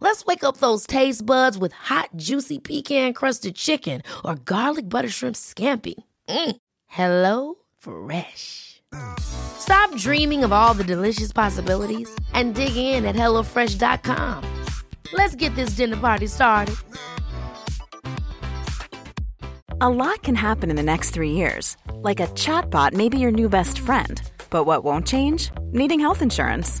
Let's wake up those taste buds with hot, juicy pecan crusted chicken or garlic butter shrimp scampi. Mm. Hello Fresh. Stop dreaming of all the delicious possibilities and dig in at HelloFresh.com. Let's get this dinner party started. A lot can happen in the next three years. Like a chatbot may be your new best friend. But what won't change? Needing health insurance.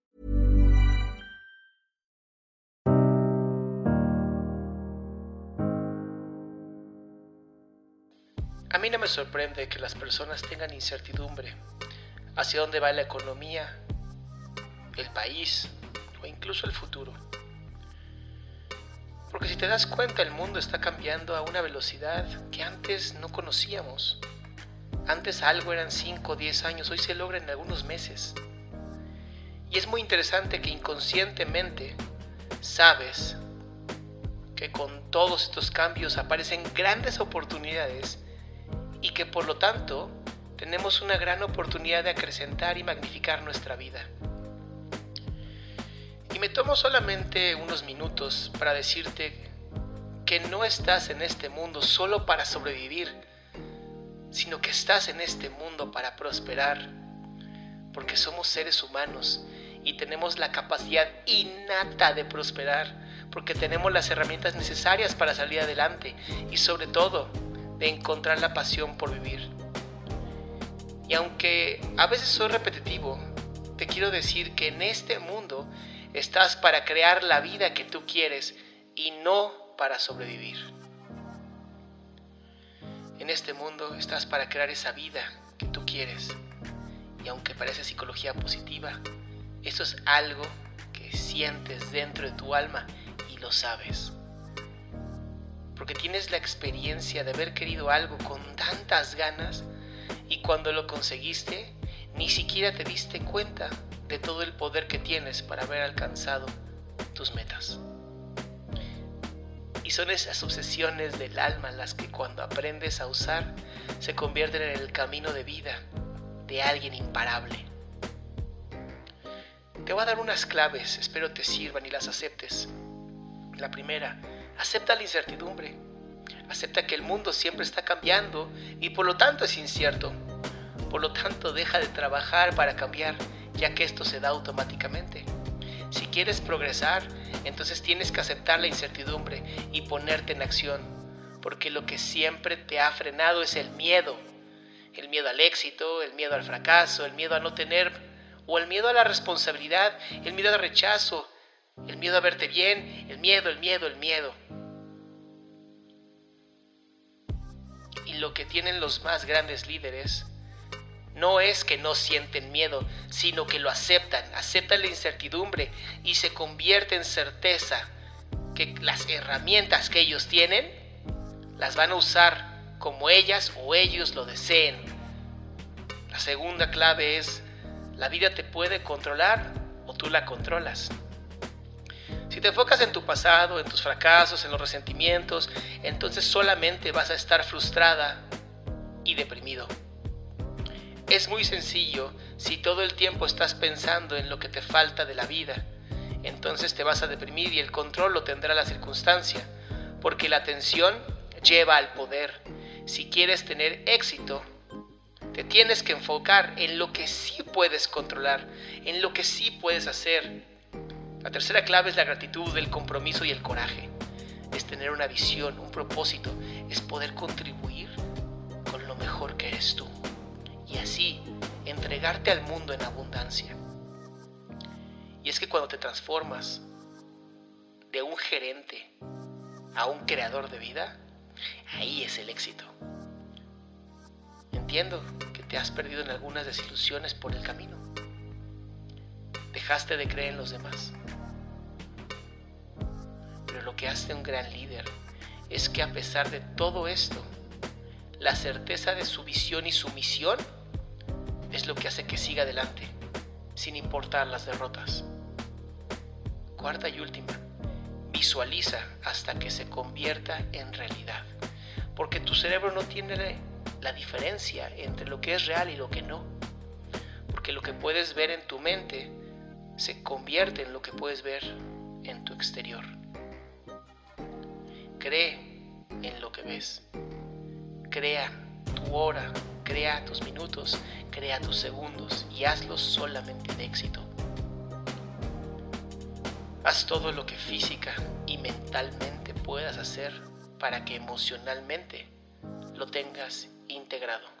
A mí no me sorprende que las personas tengan incertidumbre hacia dónde va la economía, el país o incluso el futuro. Porque si te das cuenta el mundo está cambiando a una velocidad que antes no conocíamos. Antes algo eran 5 o 10 años, hoy se logra en algunos meses. Y es muy interesante que inconscientemente sabes que con todos estos cambios aparecen grandes oportunidades y que por lo tanto tenemos una gran oportunidad de acrecentar y magnificar nuestra vida. Y me tomo solamente unos minutos para decirte que no estás en este mundo solo para sobrevivir, sino que estás en este mundo para prosperar, porque somos seres humanos y tenemos la capacidad innata de prosperar, porque tenemos las herramientas necesarias para salir adelante y sobre todo de encontrar la pasión por vivir. Y aunque a veces soy repetitivo, te quiero decir que en este mundo estás para crear la vida que tú quieres y no para sobrevivir. En este mundo estás para crear esa vida que tú quieres. Y aunque parece psicología positiva, eso es algo que sientes dentro de tu alma y lo sabes porque tienes la experiencia de haber querido algo con tantas ganas y cuando lo conseguiste, ni siquiera te diste cuenta de todo el poder que tienes para haber alcanzado tus metas. Y son esas obsesiones del alma las que cuando aprendes a usar se convierten en el camino de vida de alguien imparable. Te voy a dar unas claves, espero te sirvan y las aceptes. La primera, Acepta la incertidumbre. Acepta que el mundo siempre está cambiando y por lo tanto es incierto. Por lo tanto, deja de trabajar para cambiar, ya que esto se da automáticamente. Si quieres progresar, entonces tienes que aceptar la incertidumbre y ponerte en acción, porque lo que siempre te ha frenado es el miedo. El miedo al éxito, el miedo al fracaso, el miedo a no tener, o el miedo a la responsabilidad, el miedo al rechazo, el miedo a verte bien, el miedo, el miedo, el miedo. Y lo que tienen los más grandes líderes no es que no sienten miedo, sino que lo aceptan, aceptan la incertidumbre y se convierte en certeza que las herramientas que ellos tienen las van a usar como ellas o ellos lo deseen. La segunda clave es, la vida te puede controlar o tú la controlas. Si te enfocas en tu pasado, en tus fracasos, en los resentimientos, entonces solamente vas a estar frustrada y deprimido. Es muy sencillo si todo el tiempo estás pensando en lo que te falta de la vida. Entonces te vas a deprimir y el control lo tendrá la circunstancia, porque la atención lleva al poder. Si quieres tener éxito, te tienes que enfocar en lo que sí puedes controlar, en lo que sí puedes hacer, la tercera clave es la gratitud, el compromiso y el coraje. Es tener una visión, un propósito, es poder contribuir con lo mejor que eres tú y así entregarte al mundo en abundancia. es que cuando te transformas de un gerente a un creador de vida, ahí es el éxito. Entiendo que te has perdido en algunas desilusiones por el camino. Dejaste de creer en los demás. Pero lo que hace un gran líder es que a pesar de todo esto, la certeza de su visión y su misión es lo que hace que siga adelante, sin importar las derrotas. Cuarta y última, visualiza hasta que se convierta en realidad, porque tu cerebro no tiene la diferencia entre lo que es real y lo que no, porque lo que puedes ver en tu mente se convierte en lo que puedes ver en tu exterior. Cree en lo que ves. Crea tu hora, crea tus minutos, crea tus segundos y hazlo solamente de éxito. Haz todo lo que física y mentalmente puedas hacer para que emocionalmente lo tengas integrado.